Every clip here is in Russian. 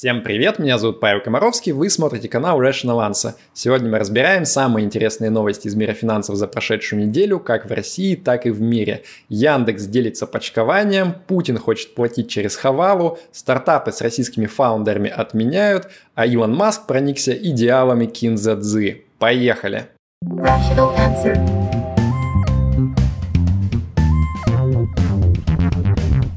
Всем привет, меня зовут Павел Комаровский, вы смотрите канал Rational Answer. Сегодня мы разбираем самые интересные новости из мира финансов за прошедшую неделю, как в России, так и в мире. Яндекс делится почкованием, Путин хочет платить через Хавалу, стартапы с российскими фаундерами отменяют, а Илон Маск проникся идеалами Кинзадзы. Поехали! Rational Answer.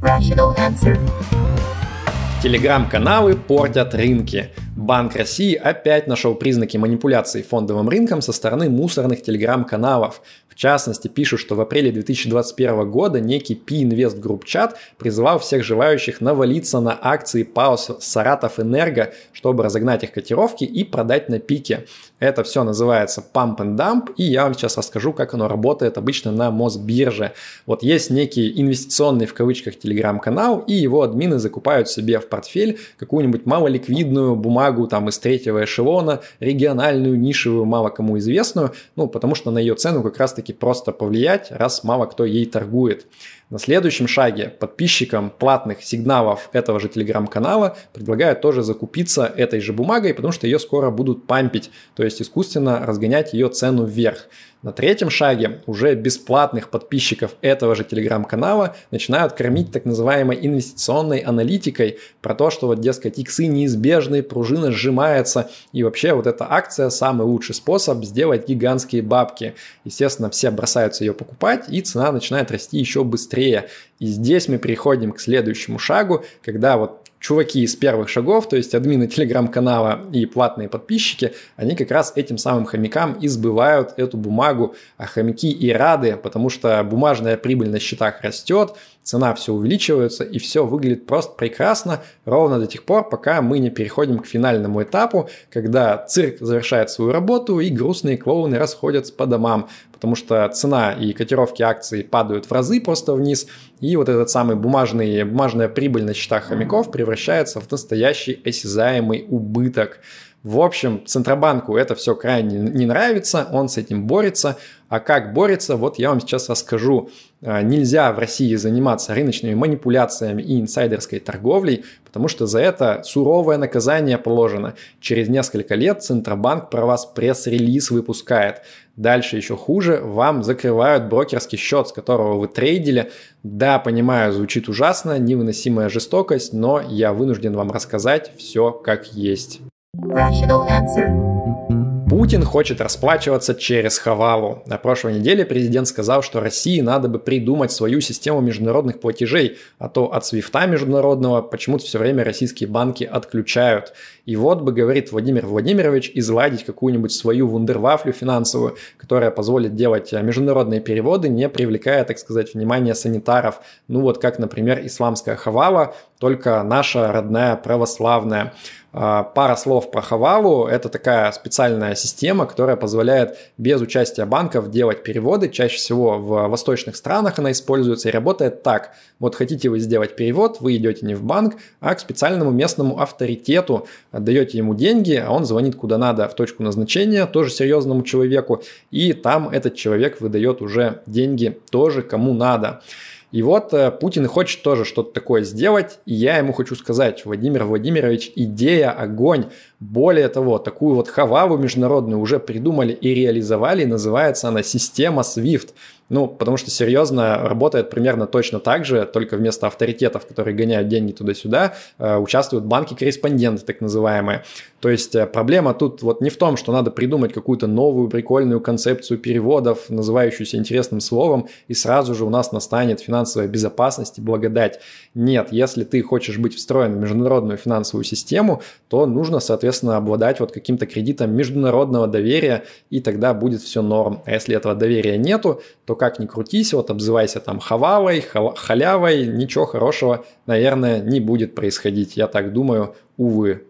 Rational Answer. Телеграм-каналы портят рынки. Банк России опять нашел признаки манипуляции фондовым рынком со стороны мусорных телеграм-каналов. В частности, пишут, что в апреле 2021 года некий P-Invest Group Chat призывал всех желающих навалиться на акции ПАО «Саратов Энерго», чтобы разогнать их котировки и продать на пике. Это все называется pump and dump, и я вам сейчас расскажу, как оно работает обычно на Мосбирже. Вот есть некий инвестиционный в кавычках телеграм-канал, и его админы закупают себе в портфель какую-нибудь малоликвидную бумагу там из третьего эшелона, региональную, нишевую, мало кому известную, ну, потому что на ее цену как раз-таки просто повлиять, раз мало кто ей торгует. На следующем шаге подписчикам платных сигналов этого же телеграм-канала предлагают тоже закупиться этой же бумагой, потому что ее скоро будут пампить, то есть искусственно разгонять ее цену вверх. На третьем шаге уже бесплатных подписчиков этого же телеграм-канала начинают кормить так называемой инвестиционной аналитикой про то, что вот, дескать, иксы неизбежны, пружина сжимается, и вообще вот эта акция самый лучший способ сделать гигантские бабки. Естественно, все бросаются ее покупать, и цена начинает расти еще быстрее. И здесь мы переходим к следующему шагу, когда вот чуваки из первых шагов, то есть админы телеграм-канала и платные подписчики, они как раз этим самым хомякам избывают эту бумагу, а хомяки и рады, потому что бумажная прибыль на счетах растет, цена все увеличивается и все выглядит просто прекрасно, ровно до тех пор, пока мы не переходим к финальному этапу, когда цирк завершает свою работу и грустные клоуны расходятся по домам, потому что цена и котировки акций падают в разы просто вниз, и вот этот самый бумажный, бумажная прибыль на счетах хомяков превращается в настоящий осязаемый убыток. В общем, Центробанку это все крайне не нравится, он с этим борется. А как борется, вот я вам сейчас расскажу. А, нельзя в России заниматься рыночными манипуляциями и инсайдерской торговлей, потому что за это суровое наказание положено. Через несколько лет Центробанк про вас пресс-релиз выпускает. Дальше еще хуже, вам закрывают брокерский счет, с которого вы трейдили. Да, понимаю, звучит ужасно, невыносимая жестокость, но я вынужден вам рассказать все как есть. Путин хочет расплачиваться через Хавалу. На прошлой неделе президент сказал, что России надо бы придумать свою систему международных платежей, а то от свифта международного почему-то все время российские банки отключают. И вот бы, говорит Владимир Владимирович, изладить какую-нибудь свою вундервафлю финансовую, которая позволит делать международные переводы, не привлекая, так сказать, внимания санитаров. Ну вот как, например, исламская Хавала, только наша родная православная. А, пара слов про Хавалу. Это такая специальная система, которая позволяет без участия банков делать переводы. Чаще всего в восточных странах она используется и работает так. Вот хотите вы сделать перевод, вы идете не в банк, а к специальному местному авторитету, отдаете ему деньги, а он звонит куда надо в точку назначения, тоже серьезному человеку, и там этот человек выдает уже деньги тоже кому надо. И вот э, Путин хочет тоже что-то такое сделать, и я ему хочу сказать, Владимир Владимирович, идея огонь. Более того, такую вот хававу международную уже придумали и реализовали, называется она система SWIFT. Ну, потому что серьезно работает примерно точно так же, только вместо авторитетов, которые гоняют деньги туда-сюда, э, участвуют банки-корреспонденты, так называемые. То есть э, проблема тут вот не в том, что надо придумать какую-то новую прикольную концепцию переводов, называющуюся интересным словом, и сразу же у нас настанет финансовая безопасность и благодать. Нет, если ты хочешь быть встроен в международную финансовую систему, то нужно, соответственно, обладать вот каким-то кредитом международного доверия, и тогда будет все норм. А если этого доверия нету, то как ни крутись, вот обзывайся там хавалой, халявой, ничего хорошего, наверное, не будет происходить. Я так думаю, увы.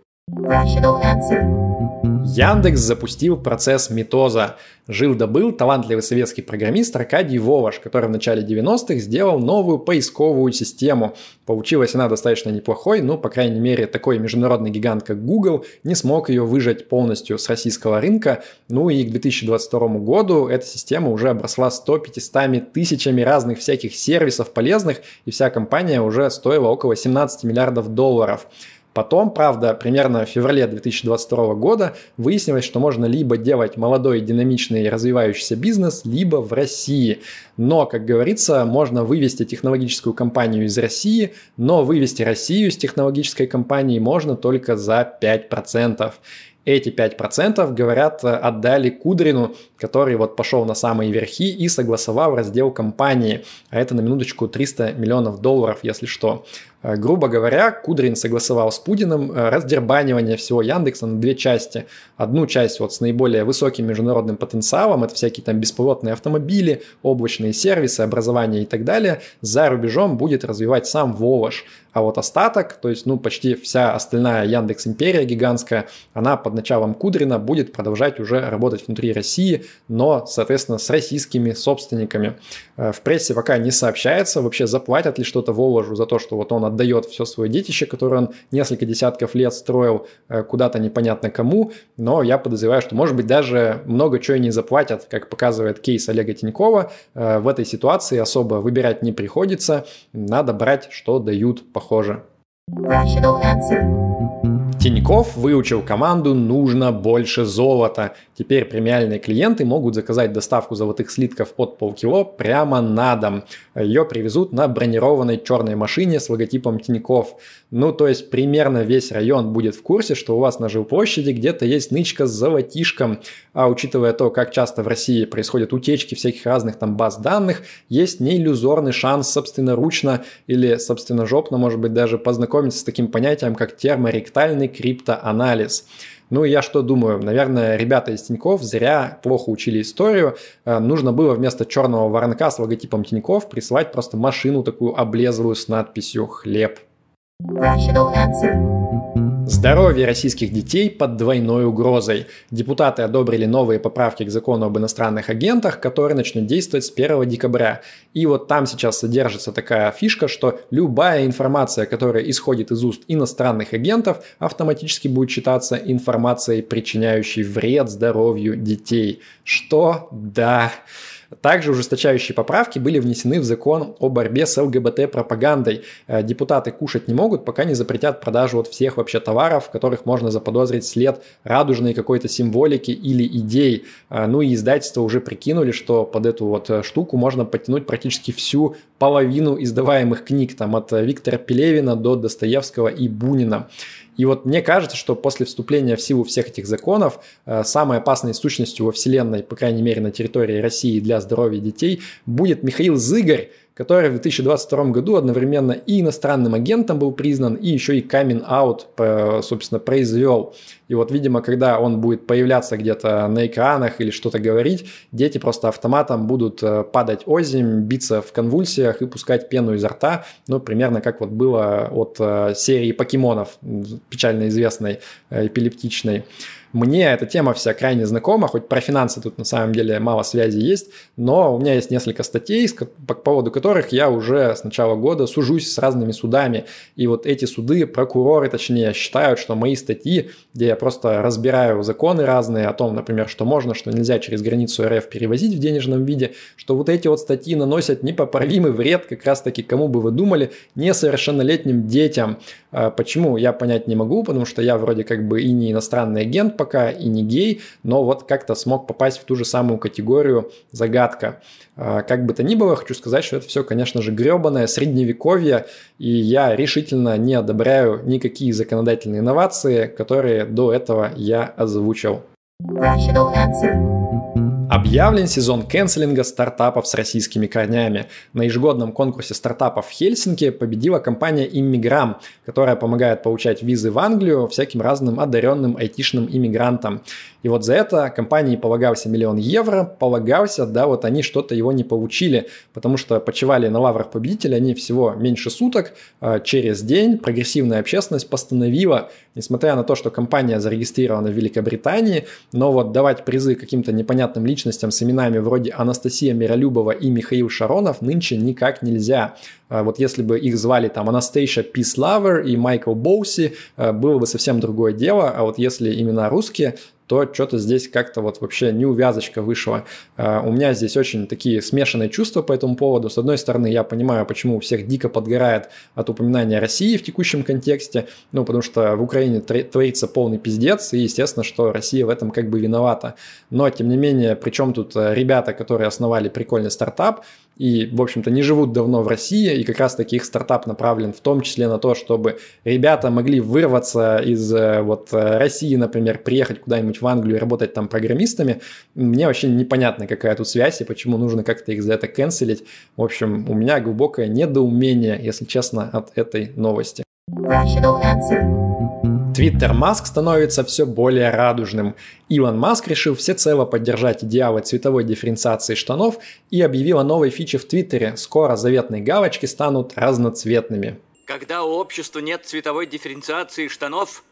Яндекс запустил процесс Митоза. Жил-добыл талантливый советский программист Аркадий Воваш, который в начале 90-х сделал новую поисковую систему. Получилась она достаточно неплохой, но, по крайней мере, такой международный гигант, как Google, не смог ее выжать полностью с российского рынка. Ну и к 2022 году эта система уже обросла 100-500 тысячами разных всяких сервисов полезных, и вся компания уже стоила около 17 миллиардов долларов. Потом, правда, примерно в феврале 2022 года выяснилось, что можно либо делать молодой, динамичный, развивающийся бизнес, либо в России. Но, как говорится, можно вывести технологическую компанию из России, но вывести Россию из технологической компании можно только за 5%. Эти 5% говорят, отдали Кудрину, который вот пошел на самые верхи и согласовал раздел компании. А это на минуточку 300 миллионов долларов, если что. Э, грубо говоря, Кудрин согласовал с Путиным э, раздербанивание всего Яндекса на две части. Одну часть вот с наиболее высоким международным потенциалом, это всякие там беспилотные автомобили, облачные сервисы, образование и так далее, за рубежом будет развивать сам Волош. А вот остаток, то есть ну почти вся остальная Яндекс Империя гигантская, она под началом Кудрина будет продолжать уже работать внутри России, но, соответственно, с российскими собственниками. Э, в прессе пока не сообщается, вообще заплатят ли что-то Воложу за то, что вот он отдает все свое детище, которое он несколько десятков лет строил э, куда-то непонятно кому, но я подозреваю, что, может быть, даже много чего и не заплатят, как показывает кейс Олега Тинькова. Э, в этой ситуации особо выбирать не приходится, надо брать, что дают, похоже. Rational answer. Тиньков выучил команду «Нужно больше золота». Теперь премиальные клиенты могут заказать доставку золотых слитков от полкило прямо на дом. Ее привезут на бронированной черной машине с логотипом Тиньков. Ну, то есть примерно весь район будет в курсе, что у вас на жилплощади где-то есть нычка с золотишком. А учитывая то, как часто в России происходят утечки всяких разных там баз данных, есть неиллюзорный шанс собственноручно или собственножопно, может быть, даже познакомиться с таким понятием, как терморектальный криптоанализ. Ну, я что думаю? Наверное, ребята из Тиньков зря плохо учили историю. Э, нужно было вместо черного воронка с логотипом Тиньков присылать просто машину такую облезлую с надписью «Хлеб». Здоровье российских детей под двойной угрозой. Депутаты одобрили новые поправки к закону об иностранных агентах, которые начнут действовать с 1 декабря. И вот там сейчас содержится такая фишка, что любая информация, которая исходит из уст иностранных агентов, автоматически будет считаться информацией, причиняющей вред здоровью детей. Что? Да. Также ужесточающие поправки были внесены в закон о борьбе с ЛГБТ-пропагандой. Э, депутаты кушать не могут, пока не запретят продажу от всех вообще товаров, в которых можно заподозрить след радужной какой-то символики или идей. Э, ну и издательства уже прикинули, что под эту вот э, штуку можно подтянуть практически всю половину издаваемых книг, там от Виктора Пелевина до Достоевского и Бунина. И вот мне кажется, что после вступления в силу всех этих законов э, самой опасной сущностью во Вселенной, по крайней мере на территории России для здоровья детей, будет Михаил Зыгорь, который в 2022 году одновременно и иностранным агентом был признан, и еще и камин-аут, собственно, произвел. И вот, видимо, когда он будет появляться где-то на экранах или что-то говорить, дети просто автоматом будут э, падать озимь, биться в конвульсиях и пускать пену изо рта, ну, примерно как вот было от э, серии покемонов, печально известной, э, эпилептичной. Мне эта тема вся крайне знакома, хоть про финансы тут на самом деле мало связи есть, но у меня есть несколько статей, по поводу которых я уже с начала года сужусь с разными судами. И вот эти суды, прокуроры точнее, считают, что мои статьи, где я просто разбираю законы разные о том, например, что можно, что нельзя через границу РФ перевозить в денежном виде, что вот эти вот статьи наносят непоправимый вред как раз-таки, кому бы вы думали, несовершеннолетним детям. А почему, я понять не могу, потому что я вроде как бы и не иностранный агент пока, и не гей, но вот как-то смог попасть в ту же самую категорию загадка. А, как бы то ни было, хочу сказать, что это все, конечно же, гребаное средневековье, и я решительно не одобряю никакие законодательные инновации, которые до этого я озвучил. Rational. Объявлен сезон кэнселинга стартапов с российскими корнями. На ежегодном конкурсе стартапов в Хельсинки победила компания Immigram, которая помогает получать визы в Англию всяким разным одаренным айтишным иммигрантам. И вот за это компании полагался миллион евро, полагался, да, вот они что-то его не получили, потому что почивали на лаврах победителя они всего меньше суток, а через день прогрессивная общественность постановила, несмотря на то, что компания зарегистрирована в Великобритании, но вот давать призы каким-то непонятным личностям с именами вроде Анастасия Миролюбова и Михаил Шаронов нынче никак нельзя. А вот если бы их звали там Анастейша Lover и Майкл Боуси, было бы совсем другое дело, а вот если имена русские, то что-то здесь как-то вот вообще неувязочка вышла. А, у меня здесь очень такие смешанные чувства по этому поводу. С одной стороны, я понимаю, почему у всех дико подгорает от упоминания России в текущем контексте, ну, потому что в Украине творится полный пиздец, и естественно, что Россия в этом как бы виновата. Но, тем не менее, причем тут э, ребята, которые основали прикольный стартап, и, в общем-то, не живут давно в России, и как раз таки их стартап направлен в том числе на то, чтобы ребята могли вырваться из э, вот э, России, например, приехать куда-нибудь в Англию и работать там программистами. Мне вообще непонятно, какая тут связь и почему нужно как-то их за это канцелить. В общем, у меня глубокое недоумение, если честно, от этой новости. Rational answer. Твиттер Маск становится все более радужным. Илон Маск решил всецело поддержать идеалы цветовой дифференциации штанов и объявил о новой фиче в Твиттере. Скоро заветные галочки станут разноцветными. Когда у общества нет цветовой дифференциации штанов,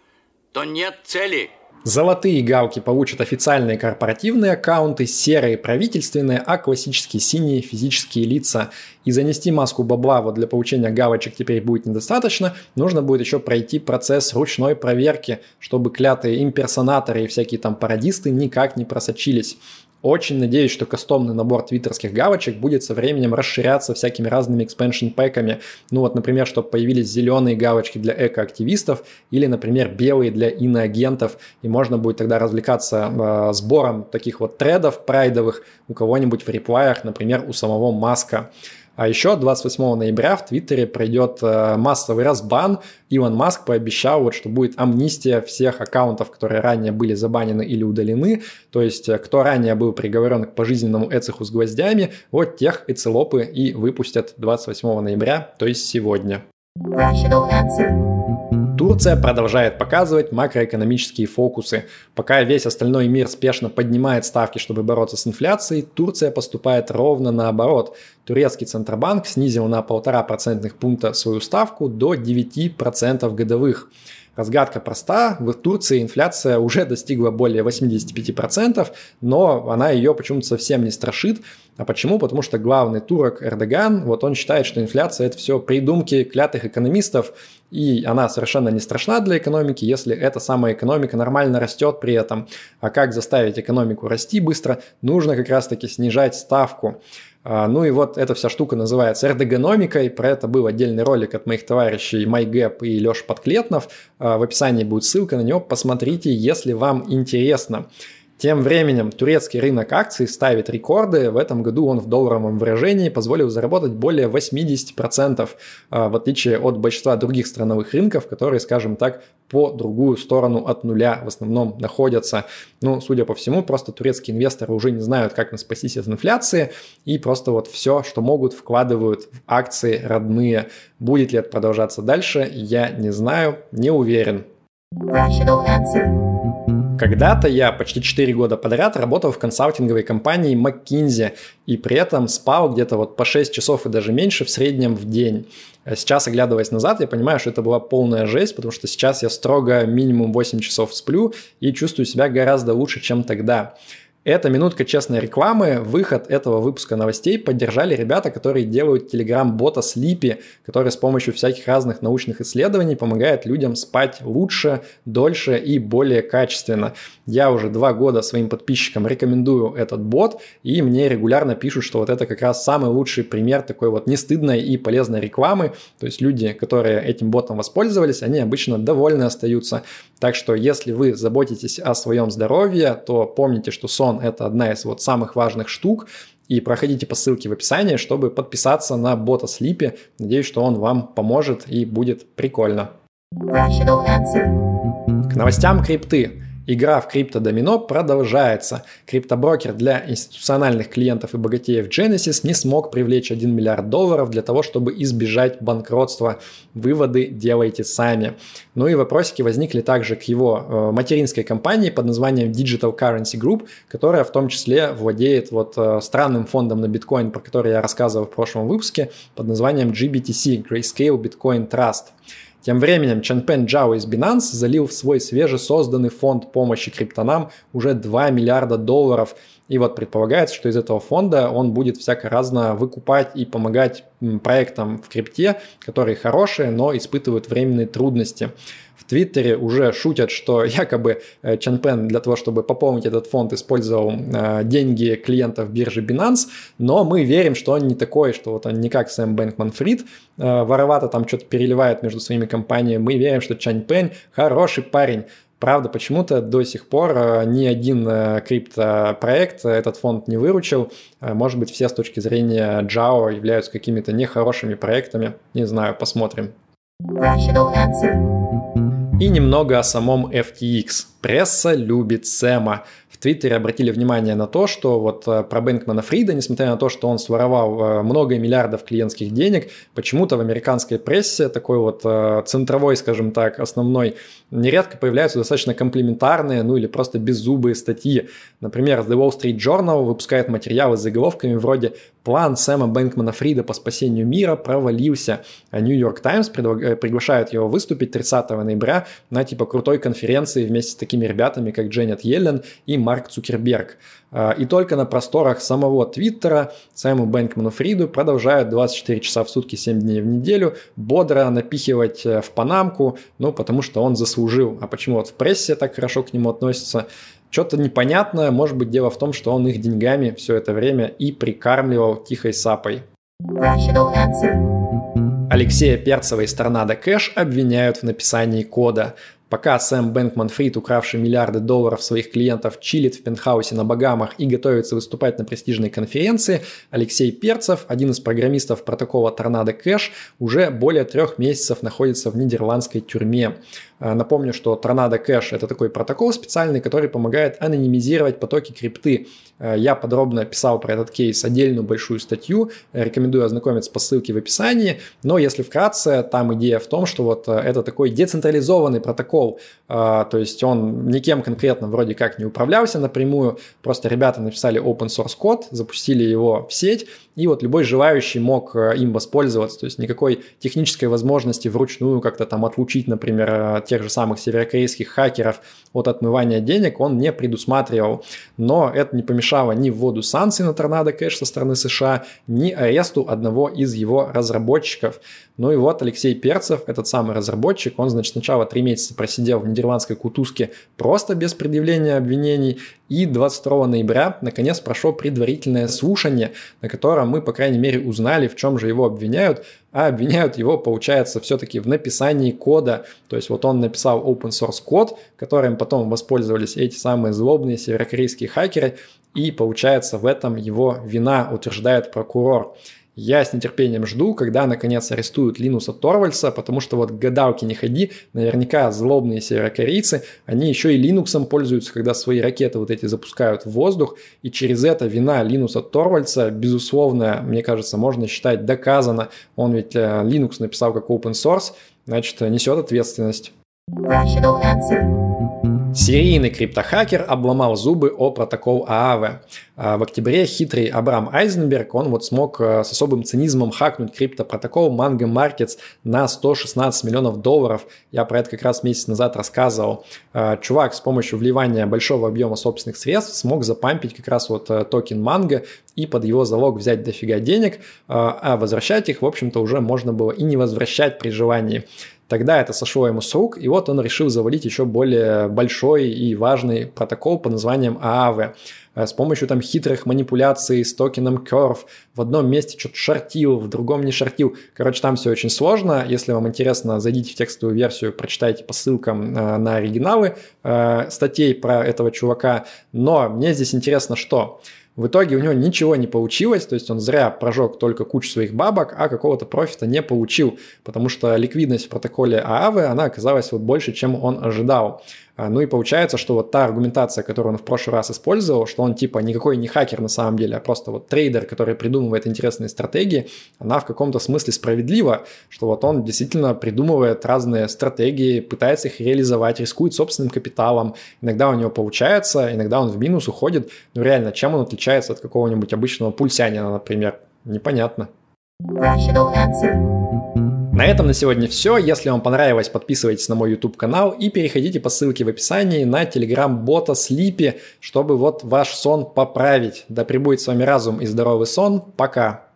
то нет цели – Золотые галки получат официальные корпоративные аккаунты, серые правительственные, а классические синие физические лица. И занести маску бабла вот для получения галочек теперь будет недостаточно, нужно будет еще пройти процесс ручной проверки, чтобы клятые имперсонаторы и всякие там пародисты никак не просочились. Очень надеюсь, что кастомный набор твиттерских галочек будет со временем расширяться всякими разными expansion пэками. Ну вот, например, чтобы появились зеленые галочки для экоактивистов или, например, белые для иноагентов. И можно будет тогда развлекаться э, сбором таких вот тредов прайдовых у кого-нибудь в реплаях, например, у самого Маска. А еще 28 ноября в Твиттере пройдет э, массовый разбан. Илон Маск пообещал, вот, что будет амнистия всех аккаунтов, которые ранее были забанены или удалены. То есть, э, кто ранее был приговорен к пожизненному эцеху с гвоздями, вот тех эцелопы и выпустят 28 ноября, то есть сегодня. Rational answer. Турция продолжает показывать макроэкономические фокусы. Пока весь остальной мир спешно поднимает ставки, чтобы бороться с инфляцией, Турция поступает ровно наоборот. Турецкий Центробанк снизил на 1,5 процентных пункта свою ставку до 9% годовых. Разгадка проста. В Турции инфляция уже достигла более 85%, но она ее почему-то совсем не страшит. А почему? Потому что главный турок Эрдоган, вот он считает, что инфляция это все придумки клятых экономистов, и она совершенно не страшна для экономики, если эта самая экономика нормально растет при этом. А как заставить экономику расти быстро? Нужно как раз-таки снижать ставку. А, ну и вот эта вся штука называется эрдогономикой. Про это был отдельный ролик от моих товарищей MyGap и Леша Подклетнов. А, в описании будет ссылка на него. Посмотрите, если вам интересно. Тем временем турецкий рынок акций ставит рекорды. В этом году он в долларовом выражении позволил заработать более 80%, а, в отличие от большинства других страновых рынков, которые, скажем так, по другую сторону от нуля в основном находятся. Ну, судя по всему, просто турецкие инвесторы уже не знают, как им спастись от инфляции, и просто вот все, что могут, вкладывают в акции родные. Будет ли это продолжаться дальше, я не знаю, не уверен. Rational answer. Когда-то я почти 4 года подряд работал в консалтинговой компании McKinsey и при этом спал где-то вот по 6 часов и даже меньше в среднем в день. А сейчас, оглядываясь назад, я понимаю, что это была полная жесть, потому что сейчас я строго минимум 8 часов сплю и чувствую себя гораздо лучше, чем тогда. Это минутка честной рекламы. Выход этого выпуска новостей поддержали ребята, которые делают телеграм-бота Sleepy, который с помощью всяких разных научных исследований помогает людям спать лучше, дольше и более качественно. Я уже два года своим подписчикам рекомендую этот бот, и мне регулярно пишут, что вот это как раз самый лучший пример такой вот нестыдной и полезной рекламы. То есть люди, которые этим ботом воспользовались, они обычно довольны остаются. Так что если вы заботитесь о своем здоровье, то помните, что сон это одна из вот самых важных штук. И проходите по ссылке в описании, чтобы подписаться на бота Слипи. Надеюсь, что он вам поможет и будет прикольно. К новостям крипты. Игра в криптодомино продолжается. Криптоброкер для институциональных клиентов и богатеев Genesis не смог привлечь 1 миллиард долларов для того, чтобы избежать банкротства. Выводы делайте сами. Ну и вопросики возникли также к его э, материнской компании под названием Digital Currency Group, которая в том числе владеет вот э, странным фондом на биткоин, про который я рассказывал в прошлом выпуске, под названием GBTC, Grayscale Bitcoin Trust. Тем временем Чанпен Джао из Binance залил в свой свежесозданный фонд помощи криптонам уже 2 миллиарда долларов. И вот предполагается, что из этого фонда он будет всяко разно выкупать и помогать проектам в крипте, которые хорошие, но испытывают временные трудности. Твиттере уже шутят, что якобы Чан Пен для того, чтобы пополнить этот фонд, использовал деньги клиентов биржи Binance, но мы верим, что он не такой, что вот он не как Сэм Бэнкман Фрид воровато там что-то переливает между своими компаниями. Мы верим, что Чан Пен хороший парень, Правда, почему-то до сих пор э, ни один э, криптопроект этот фонд не выручил. Э, может быть, все с точки зрения JAO являются какими-то нехорошими проектами. Не знаю, посмотрим. И немного о самом FTX. Пресса любит Сэма. В Твиттере обратили внимание на то, что вот про Бэнкмана Фрида, несмотря на то, что он своровал много миллиардов клиентских денег, почему-то в американской прессе такой вот центровой, скажем так, основной нередко появляются достаточно комплементарные, ну или просто беззубые статьи. Например, The Wall Street Journal выпускает материалы с заголовками вроде «План Сэма Бэнкмана Фрида по спасению мира провалился», а York Times э, приглашает его выступить 30 ноября на типа крутой конференции вместе с такими ребятами, как Дженнет Йеллен и Марк Цукерберг. А, и только на просторах самого Твиттера Сэму Бэнкману Фриду продолжают 24 часа в сутки, 7 дней в неделю бодро напихивать э, в панамку, ну, потому что он заслужил. А почему вот в прессе так хорошо к нему относятся? Что-то непонятное, может быть, дело в том, что он их деньгами все это время и прикармливал тихой сапой. Алексея Перцева из Торнадо Кэш обвиняют в написании кода. Пока Сэм Бэнкман Фрид, укравший миллиарды долларов своих клиентов, чилит в пентхаусе на Багамах и готовится выступать на престижной конференции, Алексей Перцев, один из программистов протокола Торнадо Кэш, уже более трех месяцев находится в нидерландской тюрьме. Э, напомню, что Tornado Cash – это такой протокол специальный, который помогает анонимизировать потоки крипты. Э, я подробно писал про этот кейс отдельную большую статью, рекомендую ознакомиться по ссылке в описании, но если вкратце, там идея в том, что вот э, это такой децентрализованный протокол, то есть он никем конкретно вроде как не управлялся напрямую, просто ребята написали open source код, запустили его в сеть, и вот любой желающий мог им воспользоваться, то есть никакой технической возможности вручную как-то там отлучить, например, тех же самых северокорейских хакеров от отмывания денег он не предусматривал. Но это не помешало ни вводу санкций на Торнадо Кэш со стороны США, ни аресту одного из его разработчиков. Ну и вот Алексей Перцев, этот самый разработчик, он, значит, сначала три месяца просидел в нидерландской кутузке просто без предъявления обвинений, и 22 ноября, наконец, прошло предварительное слушание, на котором мы, по крайней мере, узнали, в чем же его обвиняют, а обвиняют его, получается, все-таки в написании кода. То есть вот он написал open source код, которым потом воспользовались эти самые злобные северокорейские хакеры, и получается в этом его вина, утверждает прокурор. Я с нетерпением жду, когда наконец арестуют Линуса Торвальса, потому что вот гадалки не ходи, наверняка злобные северокорейцы, они еще и Линуксом пользуются, когда свои ракеты вот эти запускают в воздух, и через это вина Линуса Торвальса, безусловно, мне кажется, можно считать доказано. Он ведь э, Linux написал как open source, значит, несет ответственность. Серийный криптохакер обломал зубы о протокол ААВ. А в октябре хитрый Абрам Айзенберг, он вот смог э, с особым цинизмом хакнуть криптопротокол Mango Markets на 116 миллионов долларов. Я про это как раз месяц назад рассказывал. А, чувак с помощью вливания большого объема собственных средств смог запампить как раз вот э, токен Mango и под его залог взять дофига денег, а, а возвращать их, в общем-то, уже можно было и не возвращать при желании. Тогда это сошло ему с рук, и вот он решил завалить еще более большой и важный протокол под названием ААВ э, с помощью там хитрых манипуляций с токеном Curve. В одном месте что-то шортил, в другом не шортил. Короче, там все очень сложно. Если вам интересно, зайдите в текстовую версию, прочитайте по ссылкам э, на оригиналы э, статей про этого чувака. Но мне здесь интересно, что в итоге у него ничего не получилось, то есть он зря прожег только кучу своих бабок, а какого-то профита не получил, потому что ликвидность в протоколе ААВ, она оказалась вот больше, чем он ожидал. А, ну и получается, что вот та аргументация, которую он в прошлый раз использовал, что он типа никакой не хакер на самом деле, а просто вот трейдер, который придумывает интересные стратегии, она в каком-то смысле справедлива, что вот он действительно придумывает разные стратегии, пытается их реализовать, рискует собственным капиталом. Иногда у него получается, иногда он в минус уходит. Ну реально, чем он отличается от какого-нибудь обычного пульсянина, например? Непонятно. Rational answer. На этом на сегодня все. Если вам понравилось, подписывайтесь на мой YouTube канал и переходите по ссылке в описании на телеграм-бота Слипи, чтобы вот ваш сон поправить. Да пребудет с вами разум и здоровый сон. Пока.